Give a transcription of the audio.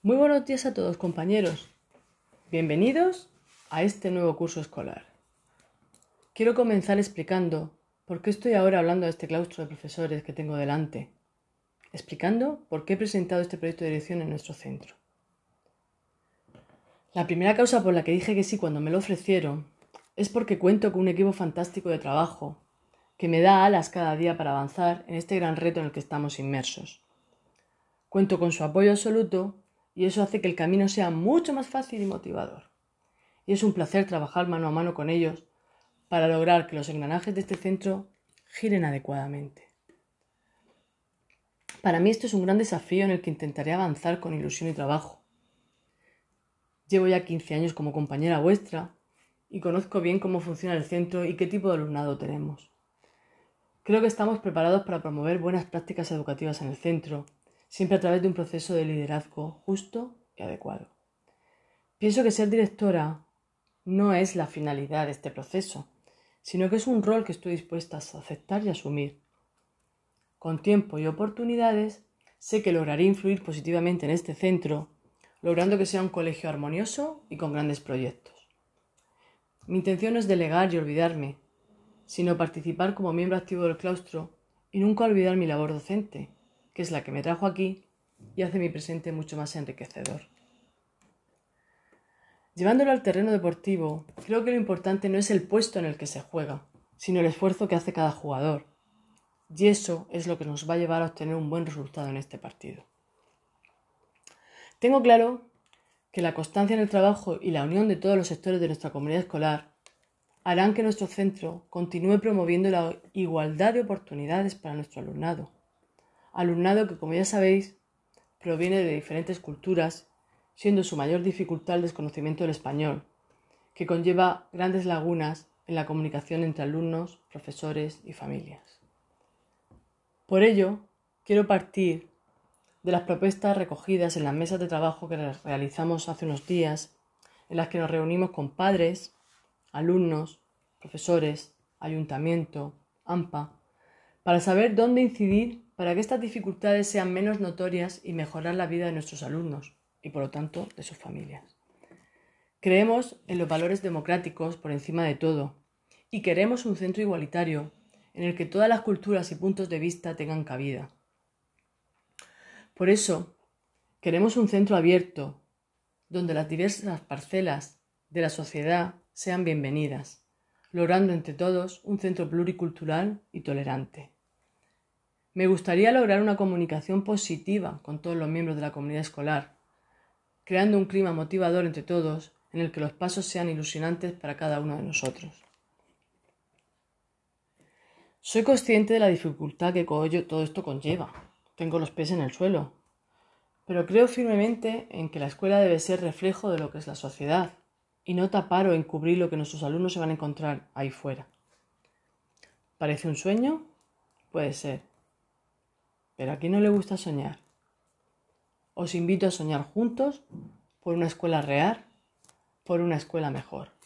Muy buenos días a todos compañeros. Bienvenidos a este nuevo curso escolar. Quiero comenzar explicando por qué estoy ahora hablando de este claustro de profesores que tengo delante. Explicando por qué he presentado este proyecto de dirección en nuestro centro. La primera causa por la que dije que sí cuando me lo ofrecieron es porque cuento con un equipo fantástico de trabajo que me da alas cada día para avanzar en este gran reto en el que estamos inmersos. Cuento con su apoyo absoluto y eso hace que el camino sea mucho más fácil y motivador. Y es un placer trabajar mano a mano con ellos para lograr que los engranajes de este centro giren adecuadamente. Para mí esto es un gran desafío en el que intentaré avanzar con ilusión y trabajo. Llevo ya 15 años como compañera vuestra y conozco bien cómo funciona el centro y qué tipo de alumnado tenemos. Creo que estamos preparados para promover buenas prácticas educativas en el centro, siempre a través de un proceso de liderazgo justo y adecuado. Pienso que ser directora no es la finalidad de este proceso, sino que es un rol que estoy dispuesta a aceptar y asumir. Con tiempo y oportunidades, sé que lograré influir positivamente en este centro, logrando que sea un colegio armonioso y con grandes proyectos. Mi intención no es delegar y olvidarme, sino participar como miembro activo del claustro y nunca olvidar mi labor docente, que es la que me trajo aquí y hace mi presente mucho más enriquecedor. Llevándolo al terreno deportivo, creo que lo importante no es el puesto en el que se juega, sino el esfuerzo que hace cada jugador. Y eso es lo que nos va a llevar a obtener un buen resultado en este partido. Tengo claro que la constancia en el trabajo y la unión de todos los sectores de nuestra comunidad escolar harán que nuestro centro continúe promoviendo la igualdad de oportunidades para nuestro alumnado. Alumnado que, como ya sabéis, proviene de diferentes culturas, siendo su mayor dificultad el desconocimiento del español, que conlleva grandes lagunas en la comunicación entre alumnos, profesores y familias. Por ello, quiero partir de las propuestas recogidas en las mesas de trabajo que realizamos hace unos días, en las que nos reunimos con padres, alumnos, profesores, ayuntamiento, AMPA, para saber dónde incidir para que estas dificultades sean menos notorias y mejorar la vida de nuestros alumnos y, por lo tanto, de sus familias. Creemos en los valores democráticos por encima de todo y queremos un centro igualitario en el que todas las culturas y puntos de vista tengan cabida. Por eso, queremos un centro abierto, donde las diversas parcelas de la sociedad sean bienvenidas, logrando entre todos un centro pluricultural y tolerante. Me gustaría lograr una comunicación positiva con todos los miembros de la comunidad escolar, creando un clima motivador entre todos en el que los pasos sean ilusionantes para cada uno de nosotros. Soy consciente de la dificultad que todo esto conlleva, tengo los pies en el suelo. Pero creo firmemente en que la escuela debe ser reflejo de lo que es la sociedad y no tapar o encubrir lo que nuestros alumnos se van a encontrar ahí fuera. ¿Parece un sueño? Puede ser. Pero a quién no le gusta soñar. Os invito a soñar juntos por una escuela real, por una escuela mejor.